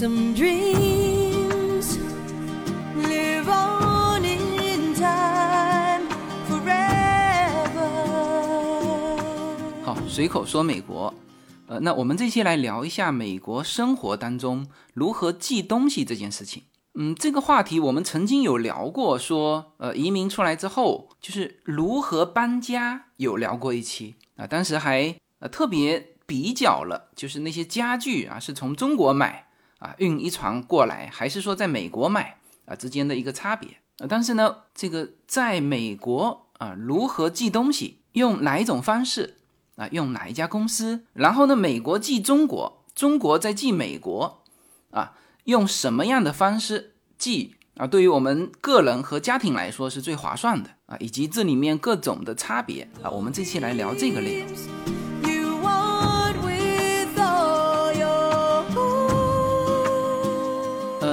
some dreams live on in time forever. 好，随口说美国，呃，那我们这期来聊一下美国生活当中如何寄东西这件事情。嗯，这个话题我们曾经有聊过，说呃移民出来之后就是如何搬家，有聊过一期啊，当时还呃特别比较了，就是那些家具啊是从中国买啊运一船过来，还是说在美国买啊之间的一个差别啊。但是呢，这个在美国啊如何寄东西，用哪一种方式啊，用哪一家公司，然后呢美国寄中国，中国再寄美国啊。用什么样的方式寄啊？对于我们个人和家庭来说是最划算的啊，以及这里面各种的差别啊，我们这期来聊这个内容。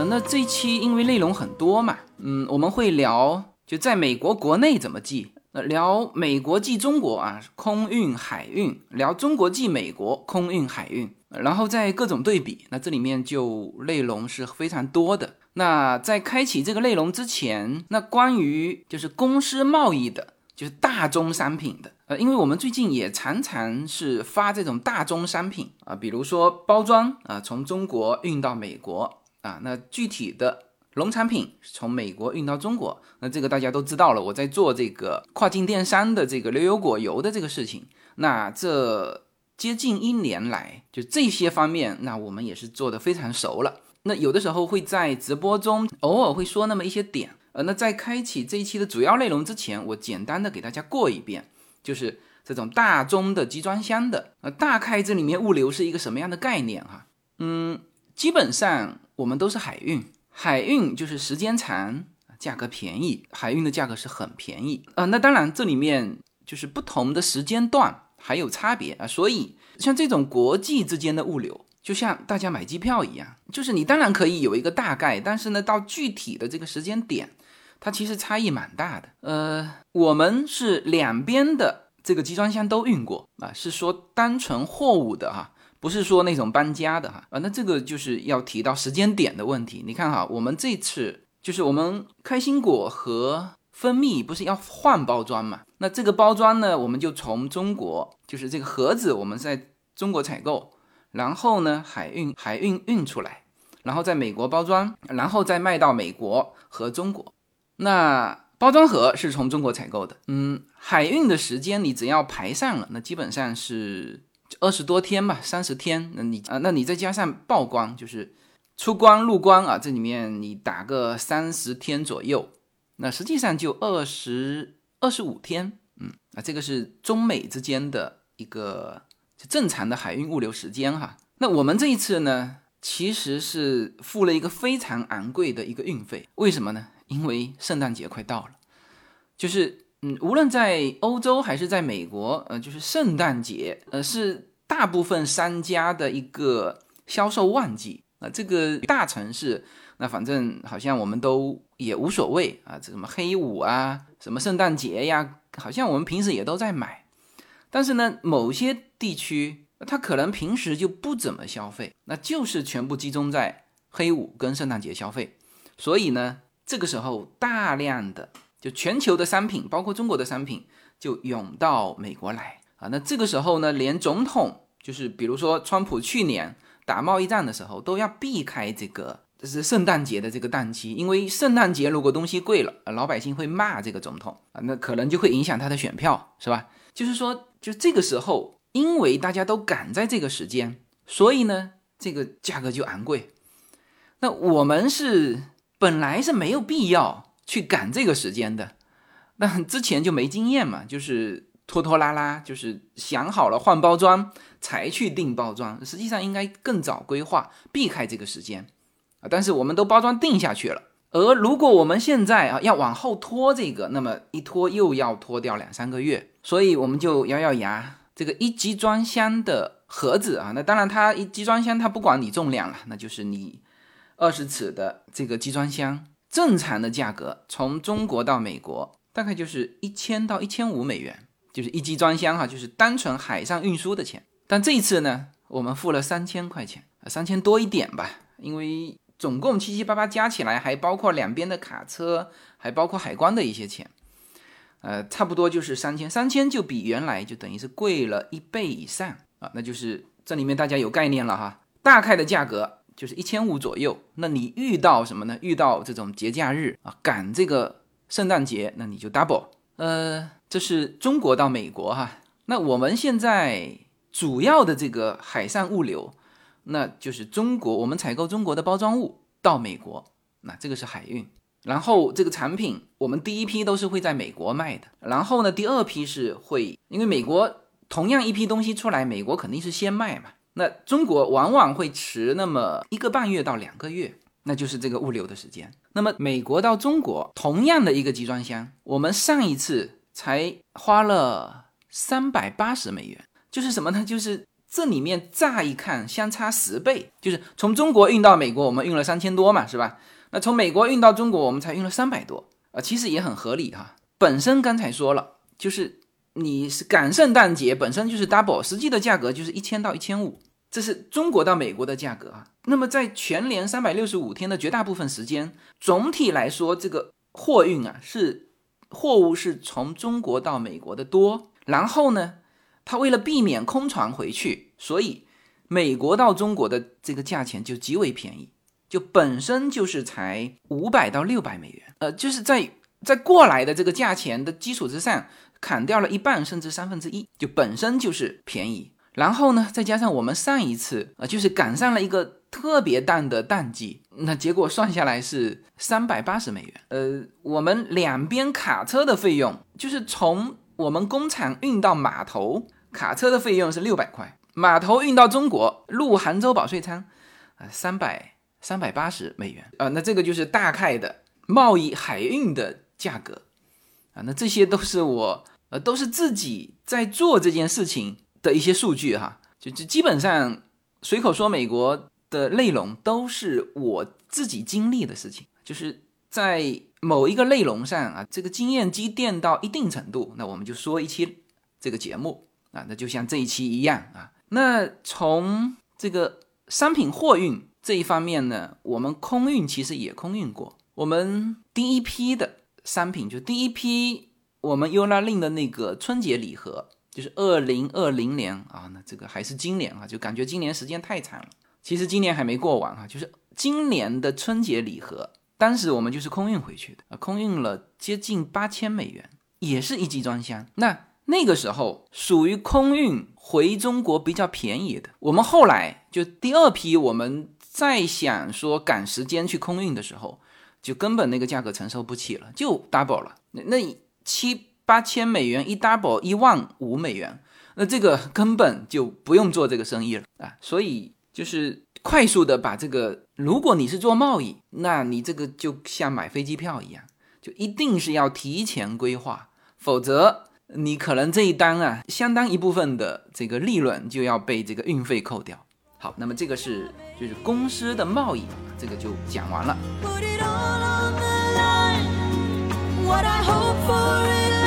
那这一期因为内容很多嘛，嗯，我们会聊就在美国国内怎么寄，呃，聊美国寄中国啊，空运、海运，聊中国寄美国，空运、海运，然后在各种对比，那这里面就内容是非常多的。那在开启这个内容之前，那关于就是公司贸易的，就是大宗商品的，呃，因为我们最近也常常是发这种大宗商品啊，比如说包装啊，从中国运到美国啊，那具体的农产品从美国运到中国，那这个大家都知道了。我在做这个跨境电商的这个牛油果油的这个事情，那这接近一年来，就这些方面，那我们也是做的非常熟了。那有的时候会在直播中偶尔会说那么一些点，呃，那在开启这一期的主要内容之前，我简单的给大家过一遍，就是这种大宗的集装箱的，呃，大概这里面物流是一个什么样的概念哈？嗯，基本上我们都是海运，海运就是时间长，价格便宜，海运的价格是很便宜啊、呃。那当然这里面就是不同的时间段还有差别啊，所以像这种国际之间的物流。就像大家买机票一样，就是你当然可以有一个大概，但是呢，到具体的这个时间点，它其实差异蛮大的。呃，我们是两边的这个集装箱都运过啊，是说单纯货物的哈，不是说那种搬家的哈啊。那这个就是要提到时间点的问题。你看哈，我们这次就是我们开心果和蜂蜜不是要换包装嘛？那这个包装呢，我们就从中国，就是这个盒子，我们在中国采购。然后呢，海运海运运出来，然后在美国包装，然后再卖到美国和中国。那包装盒是从中国采购的，嗯，海运的时间你只要排上了，那基本上是二十多天吧，三十天。那你啊，那你再加上曝光，就是出光入光啊，这里面你打个三十天左右，那实际上就二十二十五天，嗯，啊，这个是中美之间的一个就。正常的海运物流时间哈，那我们这一次呢，其实是付了一个非常昂贵的一个运费，为什么呢？因为圣诞节快到了，就是嗯，无论在欧洲还是在美国，呃，就是圣诞节，呃，是大部分商家的一个销售旺季啊。这个大城市，那反正好像我们都也无所谓啊，这什么黑五啊，什么圣诞节呀，好像我们平时也都在买。但是呢，某些地区它可能平时就不怎么消费，那就是全部集中在黑五跟圣诞节消费。所以呢，这个时候大量的就全球的商品，包括中国的商品，就涌到美国来啊。那这个时候呢，连总统就是比如说川普去年打贸易战的时候，都要避开这个这是圣诞节的这个档期，因为圣诞节如果东西贵了，老百姓会骂这个总统啊，那可能就会影响他的选票，是吧？就是说。就这个时候，因为大家都赶在这个时间，所以呢，这个价格就昂贵。那我们是本来是没有必要去赶这个时间的，那之前就没经验嘛，就是拖拖拉拉，就是想好了换包装才去订包装，实际上应该更早规划，避开这个时间啊。但是我们都包装定下去了，而如果我们现在啊要往后拖这个，那么一拖又要拖掉两三个月。所以我们就咬咬牙，这个一集装箱的盒子啊，那当然它一集装箱它不管你重量了，那就是你二十尺的这个集装箱，正常的价格从中国到美国大概就是一千到一千五美元，就是一集装箱哈，就是单纯海上运输的钱。但这一次呢，我们付了三千块钱，三千多一点吧，因为总共七七八八加起来还包括两边的卡车，还包括海关的一些钱，呃，差不多就是三千，三千就比原来就等于是贵了一倍以上啊，那就是这里面大家有概念了哈，大概的价格就是一千五左右。那你遇到什么呢？遇到这种节假日啊，赶这个圣诞节，那你就 double。呃，这是中国到美国哈，那我们现在主要的这个海上物流。那就是中国，我们采购中国的包装物到美国，那这个是海运。然后这个产品，我们第一批都是会在美国卖的。然后呢，第二批是会，因为美国同样一批东西出来，美国肯定是先卖嘛。那中国往往会迟那么一个半月到两个月，那就是这个物流的时间。那么美国到中国同样的一个集装箱，我们上一次才花了三百八十美元，就是什么呢？就是。这里面乍一看相差十倍，就是从中国运到美国，我们运了三千多嘛，是吧？那从美国运到中国，我们才运了三百多啊，其实也很合理哈。本身刚才说了，就是你是赶圣诞节，本身就是 double，实际的价格就是一千到一千五，这是中国到美国的价格啊。那么在全年三百六十五天的绝大部分时间，总体来说，这个货运啊是货物是从中国到美国的多，然后呢？他为了避免空船回去，所以美国到中国的这个价钱就极为便宜，就本身就是才五百到六百美元，呃，就是在在过来的这个价钱的基础之上砍掉了一半甚至三分之一，就本身就是便宜。然后呢，再加上我们上一次啊，就是赶上了一个特别淡的淡季，那结果算下来是三百八十美元。呃，我们两边卡车的费用，就是从我们工厂运到码头。卡车的费用是六百块，码头运到中国入杭州保税仓，啊，三百三百八十美元啊，那这个就是大概的贸易海运的价格啊，那这些都是我呃都是自己在做这件事情的一些数据哈，就就基本上随口说美国的内容都是我自己经历的事情，就是在某一个内容上啊，这个经验积淀到一定程度，那我们就说一期这个节目。啊，那就像这一期一样啊。那从这个商品货运这一方面呢，我们空运其实也空运过。我们第一批的商品，就第一批我们优拉令的那个春节礼盒，就是二零二零年啊。那这个还是今年啊，就感觉今年时间太长了。其实今年还没过完哈，就是今年的春节礼盒，当时我们就是空运回去的，空运了接近八千美元，也是一集装箱。那那个时候属于空运回中国比较便宜的。我们后来就第二批，我们再想说赶时间去空运的时候，就根本那个价格承受不起了，就 double 了。那那七八千美元一 double 一万五美元，那这个根本就不用做这个生意了啊！所以就是快速的把这个，如果你是做贸易，那你这个就像买飞机票一样，就一定是要提前规划，否则。你可能这一单啊，相当一部分的这个利润就要被这个运费扣掉。好，那么这个是就是公司的贸易，这个就讲完了。What I hope for it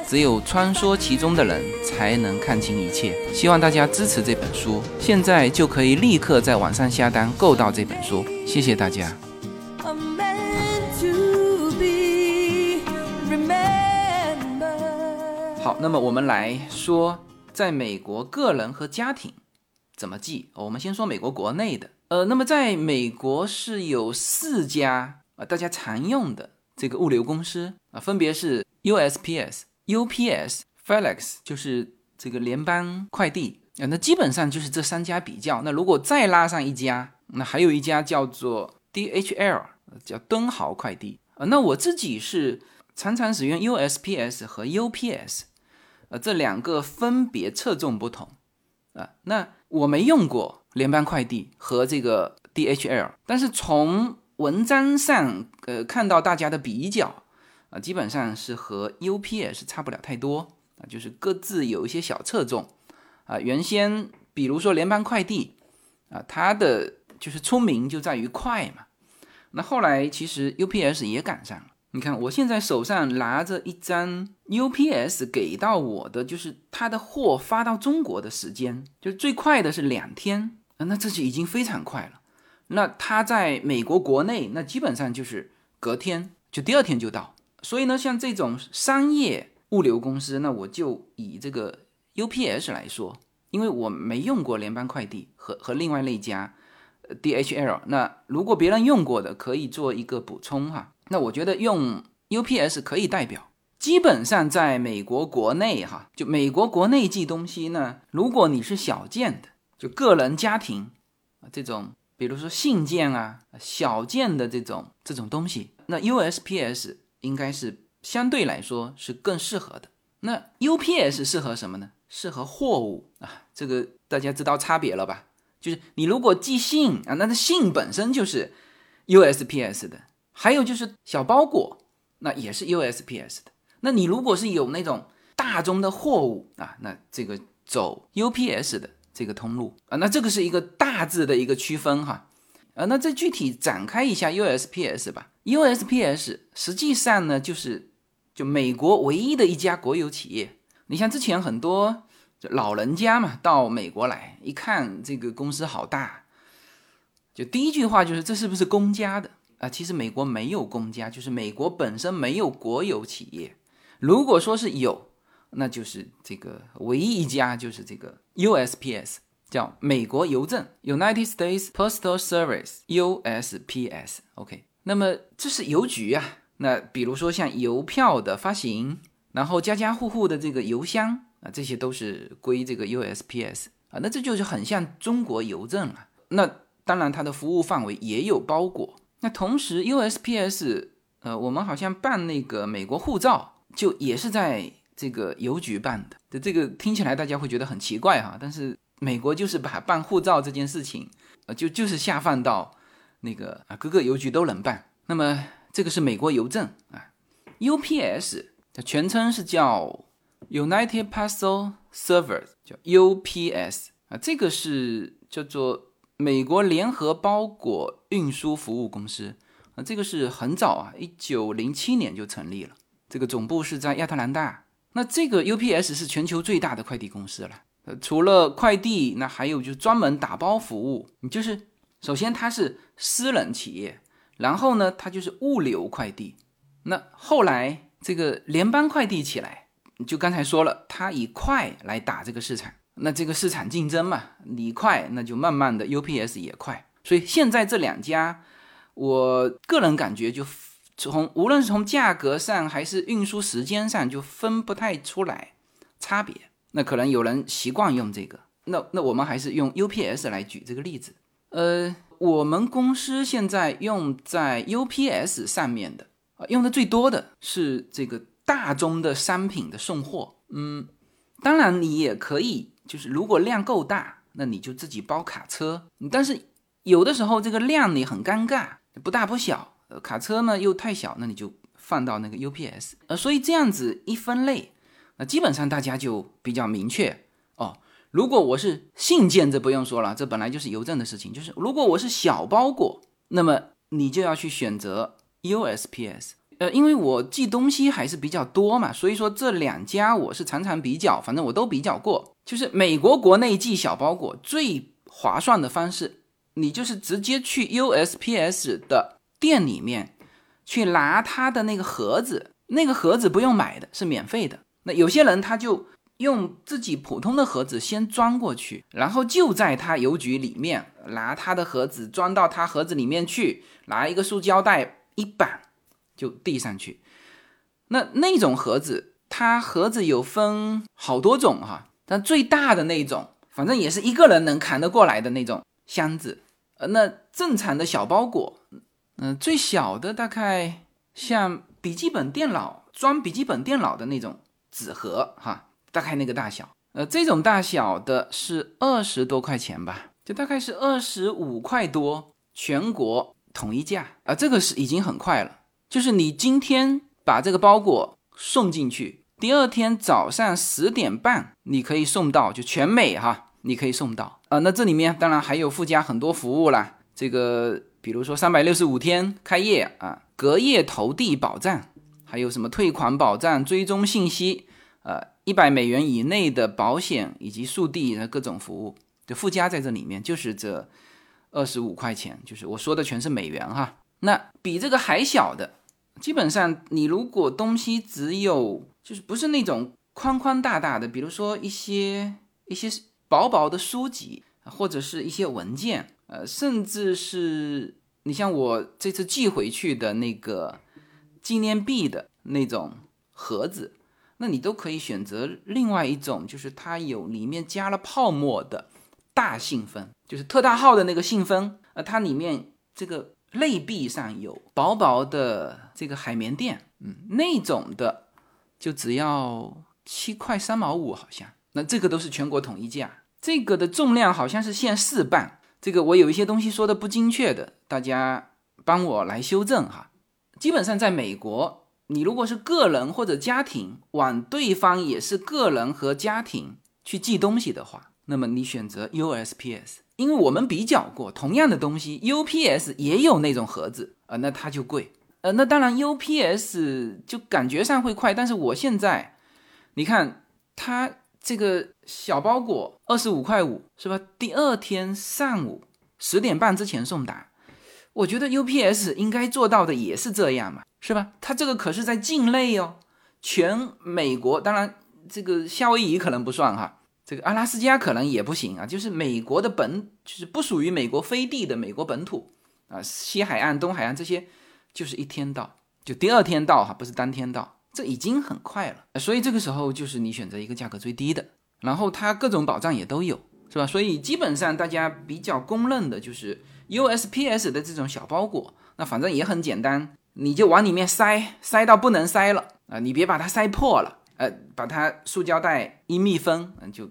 只有穿梭其中的人才能看清一切。希望大家支持这本书，现在就可以立刻在网上下单购到这本书。谢谢大家。好，那么我们来说，在美国个人和家庭怎么记？我们先说美国国内的。呃，那么在美国是有四家啊，大家常用的这个物流公司啊，分别是 USPS。UPS、FedEx 就是这个联邦快递啊，那基本上就是这三家比较。那如果再拉上一家，那还有一家叫做 DHL，叫敦豪快递啊。那我自己是常常使用 USPS 和 UPS，呃，这两个分别侧重不同啊。那我没用过联邦快递和这个 DHL，但是从文章上呃看到大家的比较啊，基本上是和 UPS 差不了太多啊，就是各自有一些小侧重啊。原先比如说联邦快递啊，它的就是出名就在于快嘛。那后来其实 UPS 也赶上了。你看，我现在手上拿着一张 UPS 给到我的，就是他的货发到中国的时间，就最快的是两天啊，那这就已经非常快了。那他在美国国内，那基本上就是隔天就第二天就到。所以呢，像这种商业物流公司，那我就以这个 UPS 来说，因为我没用过联邦快递和和另外那家 DHL，那如果别人用过的，可以做一个补充哈。那我觉得用 UPS 可以代表，基本上在美国国内哈，就美国国内寄东西呢，如果你是小件的，就个人家庭啊这种，比如说信件啊，小件的这种这种东西，那 USPS 应该是相对来说是更适合的。那 UPS 适合什么呢？适合货物啊，这个大家知道差别了吧？就是你如果寄信啊，那它信本身就是 USPS 的。还有就是小包裹，那也是 USPS 的。那你如果是有那种大宗的货物啊，那这个走 UPS 的这个通路啊，那这个是一个大致的一个区分哈。啊，那再具体展开一下 USPS 吧。USPS 实际上呢，就是就美国唯一的一家国有企业。你像之前很多老人家嘛，到美国来一看这个公司好大，就第一句话就是这是不是公家的？啊，其实美国没有公家，就是美国本身没有国有企业。如果说是有，那就是这个唯一一家，就是这个 USPS，叫美国邮政 （United States Postal Service，USPS）。OK，那么这是邮局啊。那比如说像邮票的发行，然后家家户户的这个邮箱啊，这些都是归这个 USPS 啊。那这就是很像中国邮政了。那当然，它的服务范围也有包裹。那同时，USPS，呃，我们好像办那个美国护照，就也是在这个邮局办的。这这个听起来大家会觉得很奇怪哈，但是美国就是把办护照这件事情，呃，就就是下放到那个啊各个邮局都能办。那么这个是美国邮政啊，UPS 它全称是叫 United Postal Service，叫 UPS 啊，这个是叫做。美国联合包裹运输服务公司啊，这个是很早啊，一九零七年就成立了。这个总部是在亚特兰大。那这个 UPS 是全球最大的快递公司了。呃，除了快递，那还有就专门打包服务。你就是首先它是私人企业，然后呢，它就是物流快递。那后来这个联邦快递起来，就刚才说了，它以快来打这个市场。那这个市场竞争嘛，你快，那就慢慢的 UPS 也快，所以现在这两家，我个人感觉就从无论是从价格上还是运输时间上就分不太出来差别。那可能有人习惯用这个，那那我们还是用 UPS 来举这个例子。呃，我们公司现在用在 UPS 上面的啊，用的最多的是这个大宗的商品的送货。嗯，当然你也可以。就是如果量够大，那你就自己包卡车。但是有的时候这个量你很尴尬，不大不小，呃，卡车呢又太小，那你就放到那个 UPS。呃，所以这样子一分类，那基本上大家就比较明确。如果我是信件，这不用说了，这本来就是邮政的事情。就是如果我是小包裹，那么你就要去选择 USPS。呃，因为我寄东西还是比较多嘛，所以说这两家我是常常比较，反正我都比较过。就是美国国内寄小包裹最划算的方式，你就是直接去 USPS 的店里面去拿他的那个盒子，那个盒子不用买的，是免费的。那有些人他就用自己普通的盒子先装过去，然后就在他邮局里面拿他的盒子装到他盒子里面去，拿一个塑胶袋一绑。就递上去，那那种盒子，它盒子有分好多种哈，但最大的那种，反正也是一个人能扛得过来的那种箱子。呃，那正常的小包裹，嗯，最小的大概像笔记本电脑装笔记本电脑的那种纸盒哈，大概那个大小。呃，这种大小的是二十多块钱吧，就大概是二十五块多，全国。统一价啊，这个是已经很快了。就是你今天把这个包裹送进去，第二天早上十点半你可以送到，就全美哈，你可以送到啊。那这里面当然还有附加很多服务啦，这个比如说三百六十五天开业啊，隔夜投递保障，还有什么退款保障、追踪信息，呃，一百美元以内的保险以及速递的各种服务，就附加在这里面，就是这二十五块钱，就是我说的全是美元哈。那比这个还小的。基本上，你如果东西只有就是不是那种宽宽大大的，比如说一些一些薄薄的书籍，或者是一些文件，呃，甚至是你像我这次寄回去的那个纪念币的那种盒子，那你都可以选择另外一种，就是它有里面加了泡沫的大信封，就是特大号的那个信封，呃，它里面这个。内壁上有薄薄的这个海绵垫，嗯，那种的就只要七块三毛五，好像。那这个都是全国统一价，这个的重量好像是限四磅。这个我有一些东西说的不精确的，大家帮我来修正哈。基本上在美国，你如果是个人或者家庭往对方也是个人和家庭去寄东西的话，那么你选择 USPS。因为我们比较过同样的东西，UPS 也有那种盒子啊，那它就贵。呃，那当然 UPS 就感觉上会快，但是我现在，你看它这个小包裹二十五块五是吧？第二天上午十点半之前送达，我觉得 UPS 应该做到的也是这样嘛，是吧？它这个可是在境内哦，全美国，当然这个夏威夷可能不算哈。这个阿拉斯加可能也不行啊，就是美国的本，就是不属于美国飞地的美国本土啊，西海岸、东海岸这些，就是一天到，就第二天到哈，不是当天到，这已经很快了。所以这个时候就是你选择一个价格最低的，然后它各种保障也都有，是吧？所以基本上大家比较公认的就是 USPS 的这种小包裹，那反正也很简单，你就往里面塞，塞到不能塞了啊，你别把它塞破了，呃，把它塑胶袋一密封，嗯，就。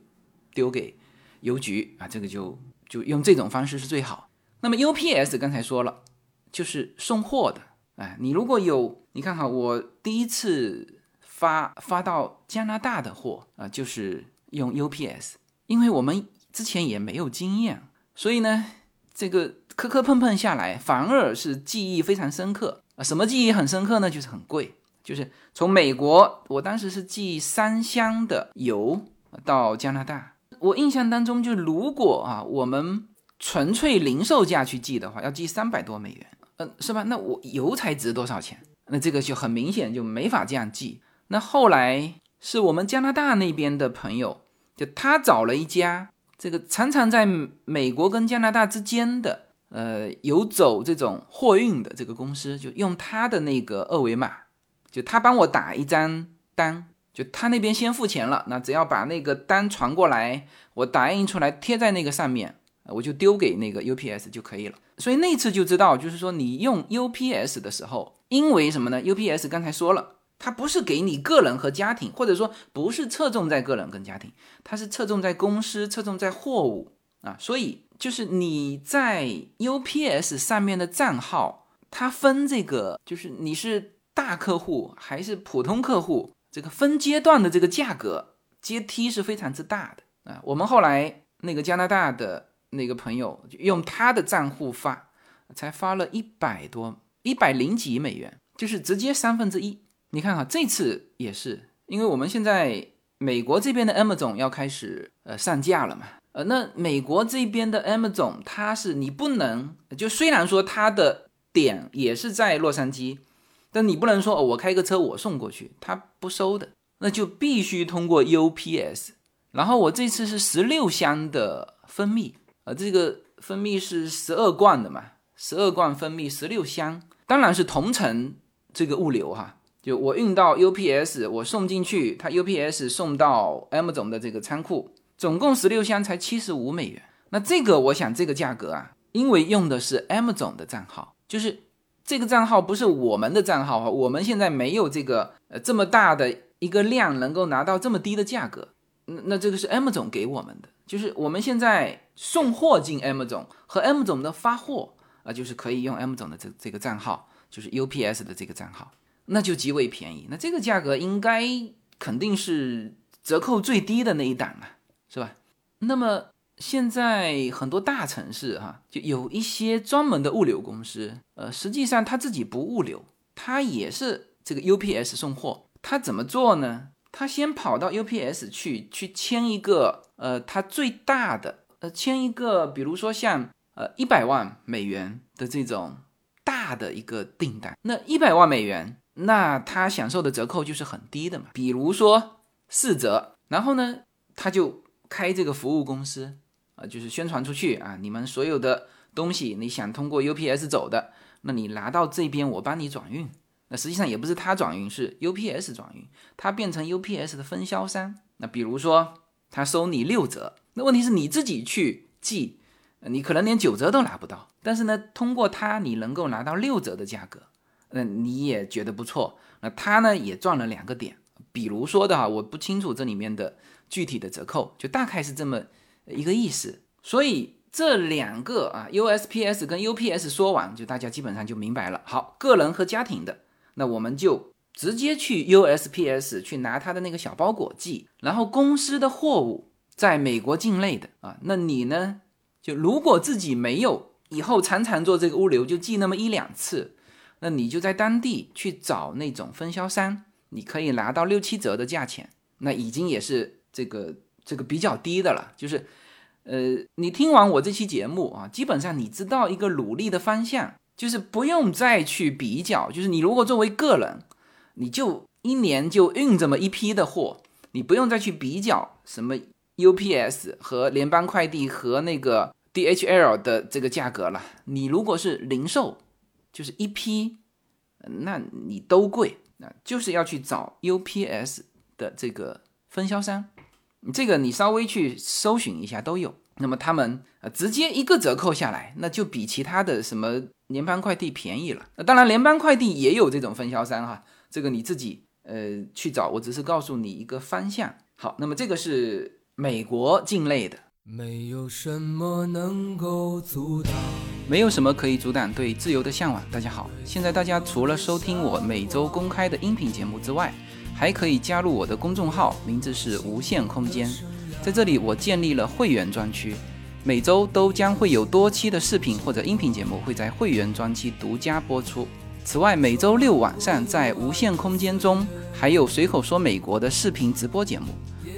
丢给邮局啊，这个就就用这种方式是最好。那么 UPS 刚才说了，就是送货的。哎，你如果有，你看哈，我第一次发发到加拿大的货啊，就是用 UPS，因为我们之前也没有经验，所以呢，这个磕磕碰碰下来，反而是记忆非常深刻啊。什么记忆很深刻呢？就是很贵，就是从美国，我当时是寄三箱的油到加拿大。我印象当中，就如果啊，我们纯粹零售价去寄的话，要寄三百多美元，嗯，是吧？那我油才值多少钱？那这个就很明显就没法这样寄。那后来是我们加拿大那边的朋友，就他找了一家这个常常在美国跟加拿大之间的，呃，有走这种货运的这个公司，就用他的那个二维码，就他帮我打一张单。就他那边先付钱了，那只要把那个单传过来，我打印出来贴在那个上面，我就丢给那个 UPS 就可以了。所以那次就知道，就是说你用 UPS 的时候，因为什么呢？UPS 刚才说了，它不是给你个人和家庭，或者说不是侧重在个人跟家庭，它是侧重在公司，侧重在货物啊。所以就是你在 UPS 上面的账号，它分这个，就是你是大客户还是普通客户。这个分阶段的这个价格阶梯是非常之大的啊！我们后来那个加拿大的那个朋友用他的账户发，才发了一百多、一百零几美元，就是直接三分之一。你看哈，这次也是，因为我们现在美国这边的 M 总要开始呃上架了嘛，呃，那美国这边的 M 总它是你不能就虽然说它的点也是在洛杉矶。但你不能说哦，我开个车我送过去，他不收的，那就必须通过 UPS。然后我这次是十六箱的蜂蜜，呃，这个蜂蜜是十二罐的嘛，十二罐蜂蜜十六箱，当然是同城这个物流哈，就我运到 UPS，我送进去，他 UPS 送到 M 总的这个仓库，总共十六箱才七十五美元。那这个我想这个价格啊，因为用的是 M 总的账号，就是。这个账号不是我们的账号哈，我们现在没有这个呃这么大的一个量能够拿到这么低的价格。那那这个是 M 总给我们的，就是我们现在送货进 M 总和 M 总的发货啊，就是可以用 M 总的这这个账号，就是 UPS 的这个账号，那就极为便宜。那这个价格应该肯定是折扣最低的那一档了，那么现在很多大城市哈，就有一些专门的物流公司，呃，实际上他自己不物流，他也是这个 UPS 送货。他怎么做呢？他先跑到 UPS 去，去签一个，呃，他最大的，呃，签一个，比如说像，呃，一百万美元的这种大的一个订单。那一百万美元，那他享受的折扣就是很低的嘛，比如说四折。然后呢，他就开这个服务公司。啊，就是宣传出去啊！你们所有的东西，你想通过 UPS 走的，那你拿到这边，我帮你转运。那实际上也不是他转运，是 UPS 转运，他变成 UPS 的分销商。那比如说他收你六折，那问题是你自己去寄，你可能连九折都拿不到。但是呢，通过他你能够拿到六折的价格，那你也觉得不错。那他呢也赚了两个点。比如说的哈，我不清楚这里面的具体的折扣，就大概是这么。一个意思，所以这两个啊，USPS 跟 UPS 说完，就大家基本上就明白了。好，个人和家庭的，那我们就直接去 USPS 去拿他的那个小包裹寄，然后公司的货物在美国境内的啊，那你呢，就如果自己没有以后常常做这个物流，就寄那么一两次，那你就在当地去找那种分销商，你可以拿到六七折的价钱，那已经也是这个这个比较低的了，就是。呃，你听完我这期节目啊，基本上你知道一个努力的方向，就是不用再去比较。就是你如果作为个人，你就一年就运这么一批的货，你不用再去比较什么 UPS 和联邦快递和那个 DHL 的这个价格了。你如果是零售，就是一批，那你都贵，那就是要去找 UPS 的这个分销商。这个你稍微去搜寻一下都有，那么他们呃直接一个折扣下来，那就比其他的什么联邦快递便宜了。那当然联邦快递也有这种分销商哈，这个你自己呃去找，我只是告诉你一个方向。好，那么这个是美国境内的。没有什么能够阻挡，没有什么可以阻挡对自由的向往。大家好，现在大家除了收听我每周公开的音频节目之外，还可以加入我的公众号，名字是无限空间。在这里，我建立了会员专区，每周都将会有多期的视频或者音频节目会在会员专区独家播出。此外，每周六晚上在无限空间中还有随口说美国的视频直播节目，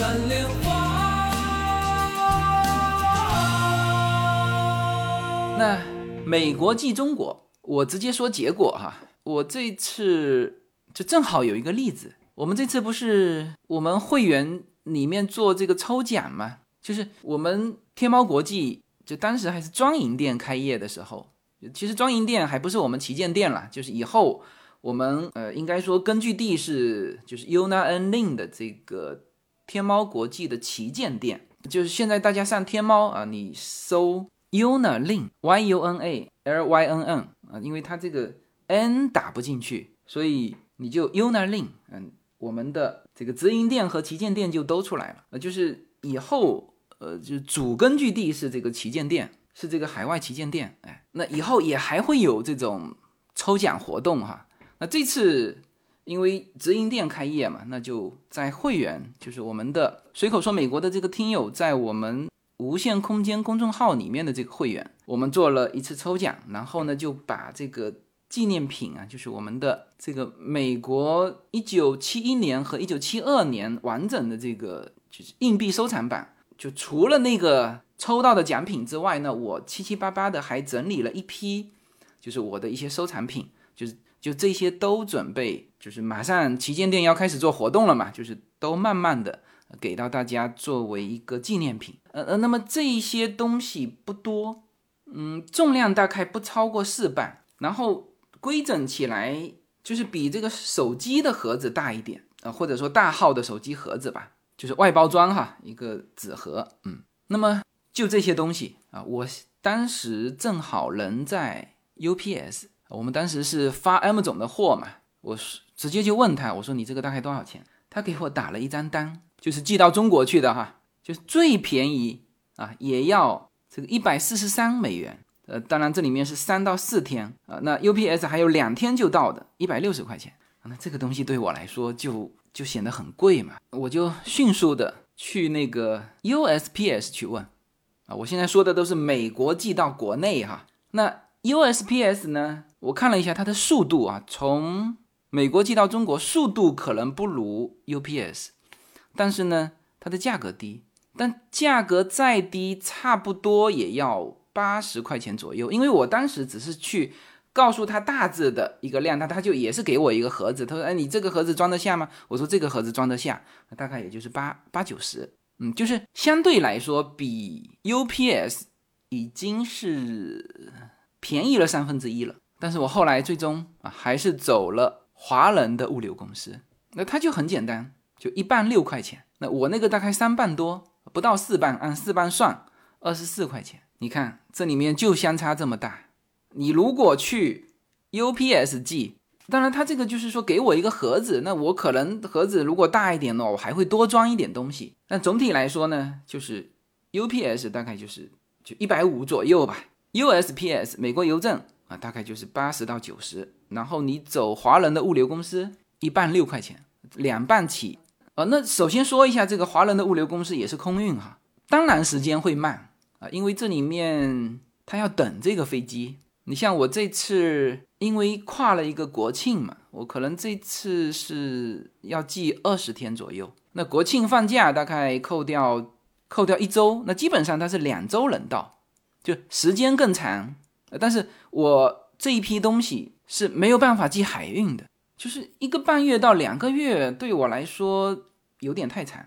蓝莲花那美国寄中国，我直接说结果哈。我这次就正好有一个例子，我们这次不是我们会员里面做这个抽奖嘛？就是我们天猫国际就当时还是专营店开业的时候，其实专营店还不是我们旗舰店了，就是以后我们呃应该说根据地是就是 UNA and Lin 的这个天猫国际的旗舰店，就是现在大家上天猫啊，你搜。Yuna Lin Y U N A L Y N N 啊，因为它这个 N 打不进去，所以你就 Yuna Lin，嗯，我们的这个直营店和旗舰店就都出来了。呃，就是以后呃，就主根据地是这个旗舰店，是这个海外旗舰店。哎，那以后也还会有这种抽奖活动哈。那这次因为直营店开业嘛，那就在会员，就是我们的随口说美国的这个听友，在我们。无限空间公众号里面的这个会员，我们做了一次抽奖，然后呢就把这个纪念品啊，就是我们的这个美国一九七一年和一九七二年完整的这个就是硬币收藏版，就除了那个抽到的奖品之外呢，我七七八八的还整理了一批，就是我的一些收藏品，就是就这些都准备，就是马上旗舰店要开始做活动了嘛，就是都慢慢的。给到大家作为一个纪念品，呃呃，那么这一些东西不多，嗯，重量大概不超过四磅，然后规整起来就是比这个手机的盒子大一点啊、或者说大号的手机盒子吧，就是外包装哈，一个纸盒，嗯，那么就这些东西啊，我当时正好人在 UPS，我们当时是发 M 总的货嘛，我是直接就问他，我说你这个大概多少钱？他给我打了一张单，就是寄到中国去的哈，就是最便宜啊，也要这个一百四十三美元。呃，当然这里面是三到四天啊，那 UPS 还有两天就到的，一百六十块钱。那这个东西对我来说就就显得很贵嘛，我就迅速的去那个 USPS 去问啊。我现在说的都是美国寄到国内哈。那 USPS 呢，我看了一下它的速度啊，从美国寄到中国速度可能不如 UPS，但是呢，它的价格低，但价格再低，差不多也要八十块钱左右。因为我当时只是去。告诉他大致的一个量，他他就也是给我一个盒子，他说：“哎，你这个盒子装得下吗？”我说：“这个盒子装得下，大概也就是八八九十，嗯，就是相对来说比 UPS 已经是便宜了三分之一了。但是我后来最终啊还是走了华人的物流公司，那它就很简单，就一磅六块钱，那我那个大概三磅多，不到四磅，按四磅算，二十四块钱。你看这里面就相差这么大。”你如果去 UPS 寄，当然他这个就是说给我一个盒子，那我可能盒子如果大一点呢，我还会多装一点东西。但总体来说呢，就是 UPS 大概就是就一百五左右吧，USPS 美国邮政啊大概就是八十到九十，然后你走华人的物流公司，一半六块钱，两半起。呃，那首先说一下这个华人的物流公司也是空运哈，当然时间会慢啊，因为这里面他要等这个飞机。你像我这次，因为跨了一个国庆嘛，我可能这次是要寄二十天左右。那国庆放假大概扣掉扣掉一周，那基本上它是两周能到，就时间更长。但是我这一批东西是没有办法寄海运的，就是一个半月到两个月对我来说有点太长。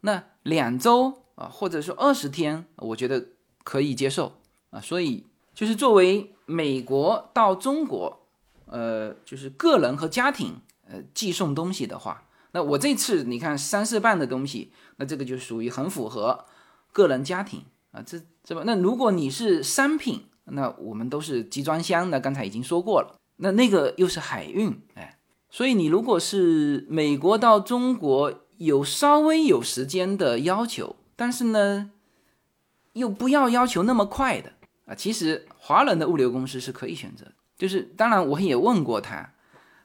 那两周啊，或者说二十天，我觉得可以接受啊，所以。就是作为美国到中国，呃，就是个人和家庭，呃，寄送东西的话，那我这次你看三四半的东西，那这个就属于很符合个人家庭啊，这这吧？那如果你是商品，那我们都是集装箱，那刚才已经说过了，那那个又是海运，哎，所以你如果是美国到中国有稍微有时间的要求，但是呢，又不要要求那么快的。啊，其实华人的物流公司是可以选择，就是当然我也问过他，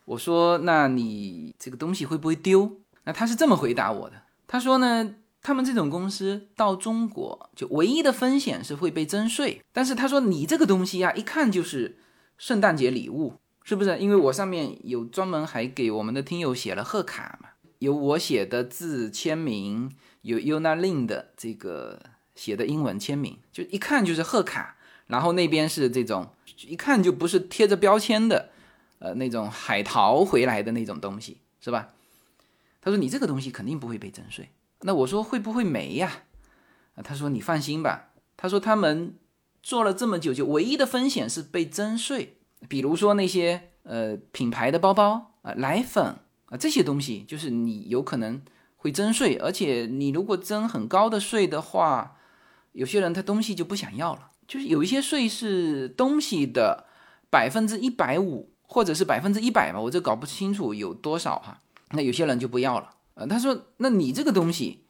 我说那你这个东西会不会丢？那他是这么回答我的，他说呢，他们这种公司到中国就唯一的风险是会被征税，但是他说你这个东西呀，一看就是圣诞节礼物，是不是？因为我上面有专门还给我们的听友写了贺卡嘛，有我写的字签名，有 Unalin 的这个写的英文签名，就一看就是贺卡。然后那边是这种一看就不是贴着标签的，呃，那种海淘回来的那种东西，是吧？他说你这个东西肯定不会被征税。那我说会不会没呀？啊，他说你放心吧。他说他们做了这么久，就唯一的风险是被征税。比如说那些呃品牌的包包啊、奶粉啊这些东西，就是你有可能会征税，而且你如果征很高的税的话，有些人他东西就不想要了。就是有一些税是东西的百分之一百五，或者是百分之一百吧，我这搞不清楚有多少哈。那有些人就不要了，呃，他说，那你这个东西，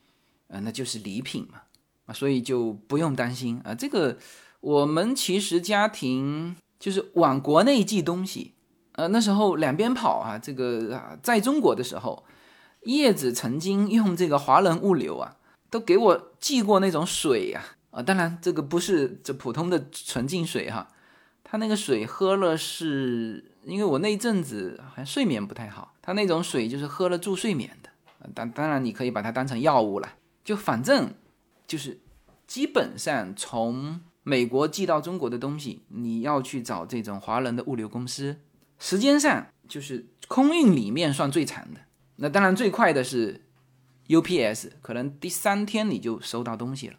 呃，那就是礼品嘛，啊，所以就不用担心啊。这个我们其实家庭就是往国内寄东西，呃，那时候两边跑啊，这个啊，在中国的时候，叶子曾经用这个华人物流啊，都给我寄过那种水呀。啊，当然这个不是这普通的纯净水哈，它那个水喝了是因为我那阵子好像睡眠不太好，它那种水就是喝了助睡眠的。当当然你可以把它当成药物了，就反正就是基本上从美国寄到中国的东西，你要去找这种华人的物流公司，时间上就是空运里面算最长的。那当然最快的是 UPS，可能第三天你就收到东西了。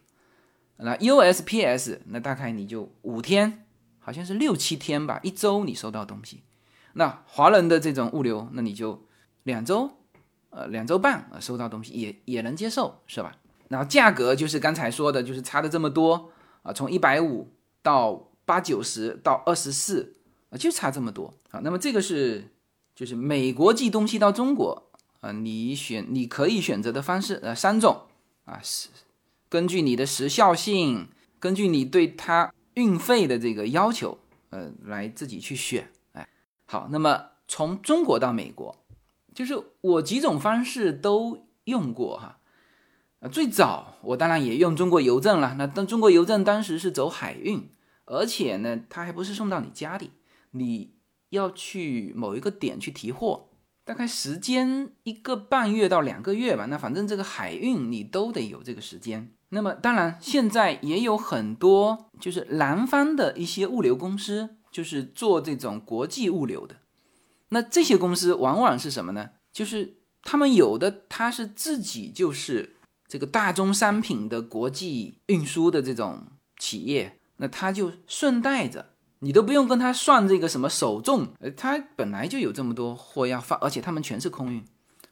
那 USPS 那大概你就五天，好像是六七天吧，一周你收到东西。那华人的这种物流，那你就两周，呃，两周半啊，收到东西也也能接受，是吧？然后价格就是刚才说的，就是差的这么多啊，从一百五到八九十到二十四啊，就差这么多啊。那么这个是就是美国寄东西到中国啊，你选你可以选择的方式呃三种啊，是根据你的时效性，根据你对它运费的这个要求呃来自己去选。哎，好，那么从中国到美国，就是我几种方式都用过哈。啊，最早我当然也用中国邮政了。那但中国邮政当时是走海运，而且呢，它还不是送到你家里，你要去某一个点去提货，大概时间一个半月到两个月吧。那反正这个海运你都得有这个时间。那么当然，现在也有很多就是南方的一些物流公司，就是做这种国际物流的。那这些公司往往是什么呢？就是他们有的他是自己就是。这个大宗商品的国际运输的这种企业，那他就顺带着，你都不用跟他算这个什么首重，呃，他本来就有这么多货要发，而且他们全是空运，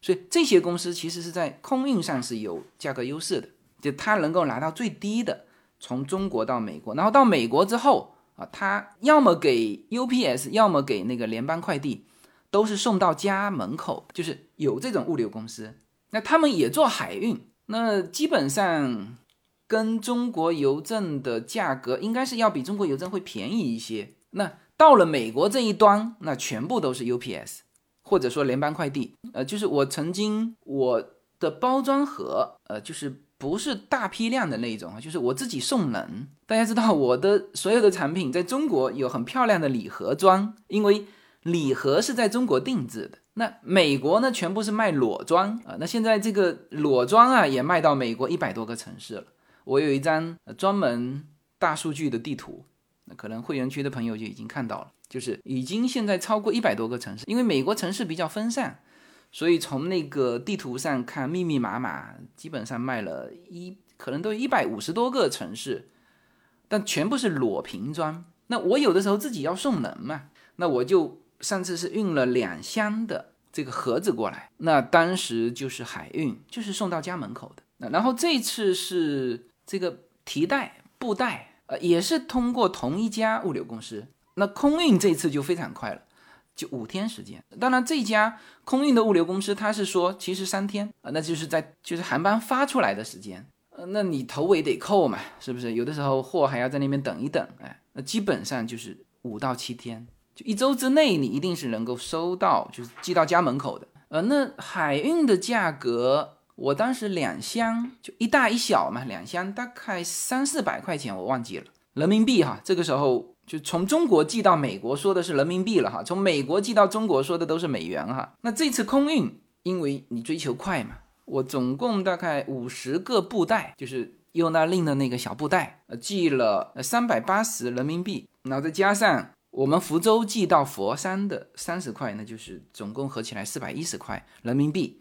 所以这些公司其实是在空运上是有价格优势的，就他能够拿到最低的，从中国到美国，然后到美国之后啊，他要么给 UPS，要么给那个联邦快递，都是送到家门口，就是有这种物流公司，那他们也做海运。那基本上跟中国邮政的价格应该是要比中国邮政会便宜一些。那到了美国这一端，那全部都是 UPS 或者说联邦快递。呃，就是我曾经我的包装盒，呃，就是不是大批量的那种啊，就是我自己送人。大家知道我的所有的产品在中国有很漂亮的礼盒装，因为礼盒是在中国定制的。那美国呢，全部是卖裸装啊。那现在这个裸装啊，也卖到美国一百多个城市了。我有一张专门大数据的地图，那可能会员区的朋友就已经看到了，就是已经现在超过一百多个城市。因为美国城市比较分散，所以从那个地图上看，密密麻麻，基本上卖了一可能都一百五十多个城市，但全部是裸瓶装。那我有的时候自己要送人嘛，那我就。上次是运了两箱的这个盒子过来，那当时就是海运，就是送到家门口的。那然后这次是这个提袋布袋，呃，也是通过同一家物流公司。那空运这次就非常快了，就五天时间。当然这家空运的物流公司他是说其实三天啊，那就是在就是航班发出来的时间，呃，那你头尾得扣嘛，是不是？有的时候货还要在那边等一等，哎，那基本上就是五到七天。就一周之内，你一定是能够收到，就是寄到家门口的。呃，那海运的价格，我当时两箱就一大一小嘛，两箱大概三四百块钱，我忘记了人民币哈。这个时候就从中国寄到美国说的是人民币了哈，从美国寄到中国说的都是美元哈。那这次空运，因为你追求快嘛，我总共大概五十个布袋，就是用那令的那个小布袋，呃，寄了三百八十人民币，然后再加上。我们福州寄到佛山的三十块，那就是总共合起来四百一十块人民币，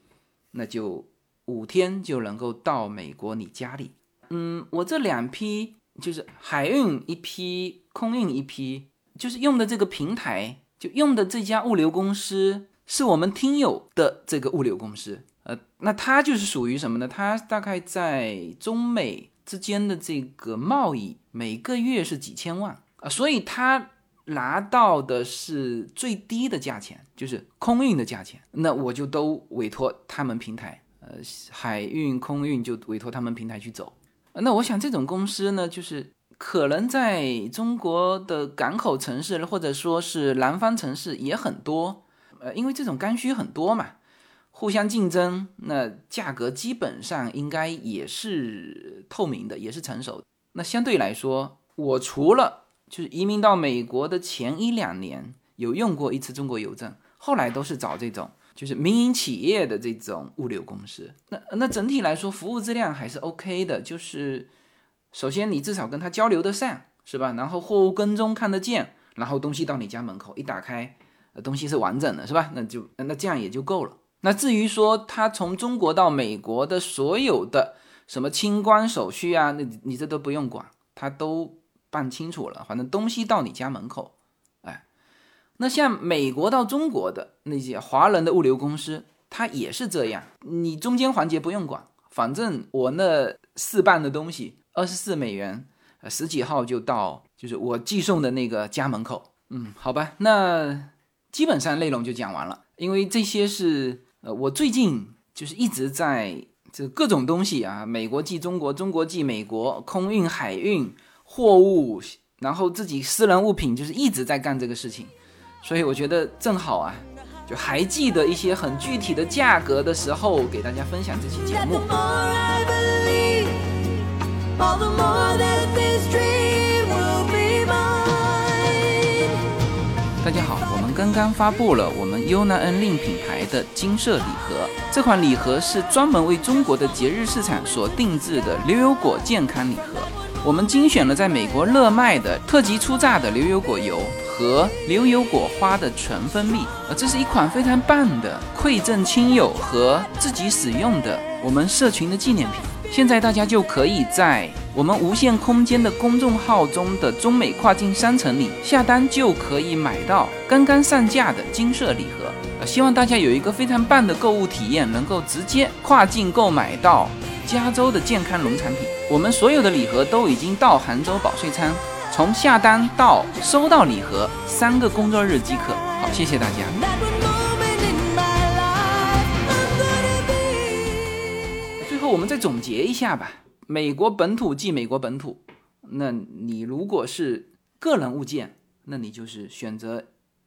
那就五天就能够到美国你家里。嗯，我这两批就是海运一批，空运一批，就是用的这个平台，就用的这家物流公司是我们听友的这个物流公司。呃，那它就是属于什么呢？它大概在中美之间的这个贸易每个月是几千万啊，所以它。拿到的是最低的价钱，就是空运的价钱，那我就都委托他们平台，呃，海运、空运就委托他们平台去走。那我想这种公司呢，就是可能在中国的港口城市或者说是南方城市也很多，呃，因为这种刚需很多嘛，互相竞争，那价格基本上应该也是透明的，也是成熟的。那相对来说，我除了就是移民到美国的前一两年有用过一次中国邮政，后来都是找这种就是民营企业的这种物流公司。那那整体来说服务质量还是 OK 的。就是首先你至少跟他交流得上，是吧？然后货物跟踪看得见，然后东西到你家门口一打开，东西是完整的，是吧？那就那这样也就够了。那至于说他从中国到美国的所有的什么清关手续啊，那你这都不用管，他都办清楚了，反正东西到你家门口，哎，那像美国到中国的那些华人的物流公司，它也是这样，你中间环节不用管，反正我那四办的东西二十四美元，十几号就到，就是我寄送的那个家门口。嗯，好吧，那基本上内容就讲完了，因为这些是呃我最近就是一直在这各种东西啊，美国寄中国，中国寄美国，空运、海运、货物，然后自己私人物品，就是一直在干这个事情，所以我觉得正好啊，就还记得一些很具体的价格的时候，给大家分享这期节目。大家好，我们刚刚发布了我们 Yuna N 令品牌的金色礼盒。这款礼盒是专门为中国的节日市场所定制的牛油果健康礼盒。我们精选了在美国热卖的特级初榨的牛油果油和牛油果花的纯蜂蜜。呃，这是一款非常棒的馈赠亲友和自己使用的我们社群的纪念品。现在大家就可以在我们无限空间的公众号中的中美跨境商城里下单，就可以买到刚刚上架的金色礼盒。呃，希望大家有一个非常棒的购物体验，能够直接跨境购买到加州的健康农产品。我们所有的礼盒都已经到杭州保税仓，从下单到收到礼盒三个工作日即可。好，谢谢大家。最后我们再总结一下吧。美国本土寄美国本土，那你如果是个人物件，那你就是选择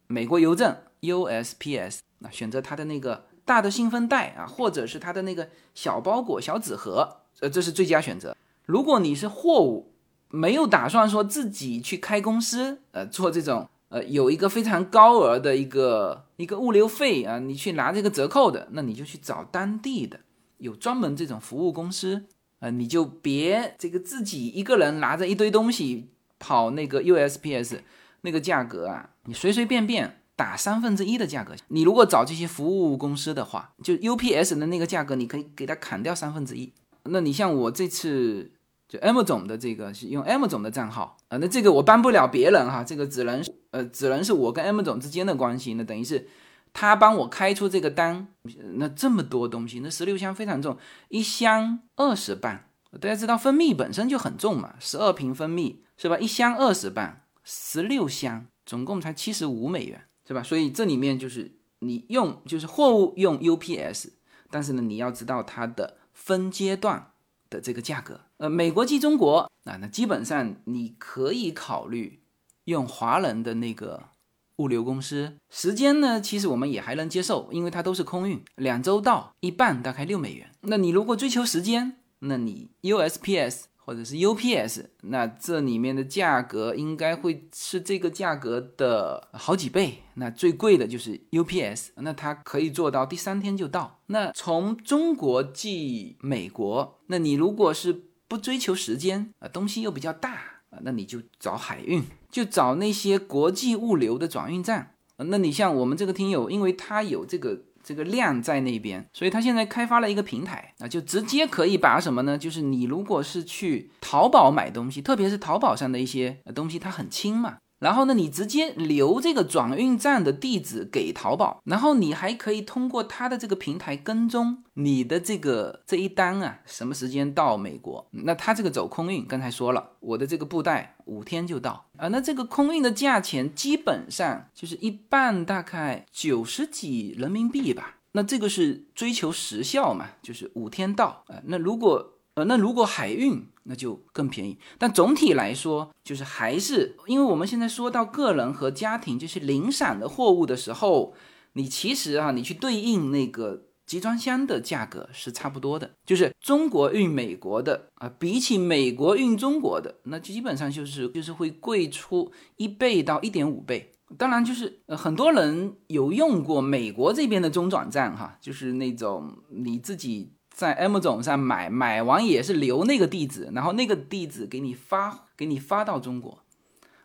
美国邮政 USPS，那选择它的那个大的信封袋啊，或者是它的那个小包裹、小纸盒，呃，这是最佳选择。如果你是货物，没有打算说自己去开公司，呃，做这种呃有一个非常高额的一个一个物流费啊，你去拿这个折扣的，那你就去找当地的有专门这种服务公司，呃，你就别这个自己一个人拿着一堆东西跑那个 USPS 那个价格啊，你随随便便打三分之一的价格。你如果找这些服务公司的话，就 UPS 的那个价格，你可以给它砍掉三分之一。那你像我这次就 M 总的这个是用 M 总的账号啊、那这个我帮不了别人哈，这个只能呃只能是我跟 M 总之间的关系，那等于是他帮我开出这个单，那这么多东西，那十六箱非常重，一箱二十磅，大家知道蜂蜜本身就很重嘛，十二瓶蜂蜜是吧？一箱二十磅，十六箱，总共才七十五美元是吧？所以这里面就是你用就是货物用 UPS，但是呢你要知道它的分阶段的这个价格。呃，美国寄中国啊，那基本上你可以考虑用华人的那个物流公司。时间呢，其实我们也还能接受，因为它都是空运，两周到，一半大概六美元。那你如果追求时间，那你 USPS 或者是 UPS，那这里面的价格应该会是这个价格的好几倍。那最贵的就是 UPS，那它可以做到第三天就到。那从中国寄美国，那你如果是不追求时间啊，东西又比较大啊，那你就找海运，就找那些国际物流的转运站。那你像我们这个听友，因为他有这个这个量在那边，所以他现在开发了一个平台啊，就直接可以把什么呢？就是你如果是去淘宝买东西，特别是淘宝上的一些东西，它很轻嘛。然后呢，你直接留这个转运站的地址给淘宝，然后你还可以通过它的这个平台跟踪你的这个这一单啊，什么时间到美国？那它这个走空运，刚才说了，我的这个布袋五天就到啊。那这个空运的价钱基本上就是一半，大概九十几人民币吧。那这个是追求时效嘛，就是五天到啊。那如果呃，那如果海运那就更便宜，但总体来说，就是还是因为我们现在说到个人和家庭就是零散的货物的时候，你其实啊，你去对应那个集装箱的价格是差不多的，就是中国运美国的啊，比起美国运中国的，那基本上就是就是会贵出一倍到一点五倍。当然，就是呃，很多人有用过美国这边的中转站哈，就是那种你自己。在 M 总上买，买完也是留那个地址，然后那个地址给你发，给你发到中国。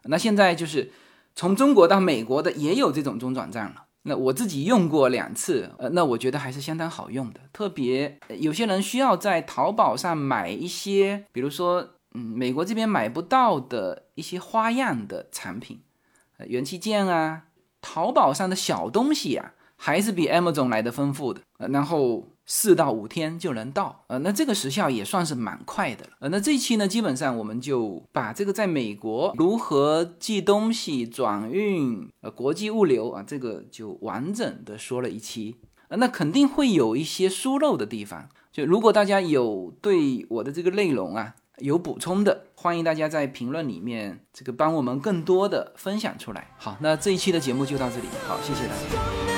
那现在就是从中国到美国的也有这种中转站了那我自己用过两次，呃，那我觉得还是相当好用的。特别有些人需要在淘宝上买一些，比如说，嗯，美国这边买不到的一些花样的产品，呃，元器件啊，淘宝上的小东西呀，还是比 Amazon 来的丰富的。呃，然后。四到五天就能到，呃，那这个时效也算是蛮快的了，呃，那这一期呢，基本上我们就把这个在美国如何寄东西、转运、呃，国际物流啊，这个就完整的说了一期，呃，那肯定会有一些疏漏的地方，就如果大家有对我的这个内容啊有补充的，欢迎大家在评论里面这个帮我们更多的分享出来。好，那这一期的节目就到这里，好，谢谢大家。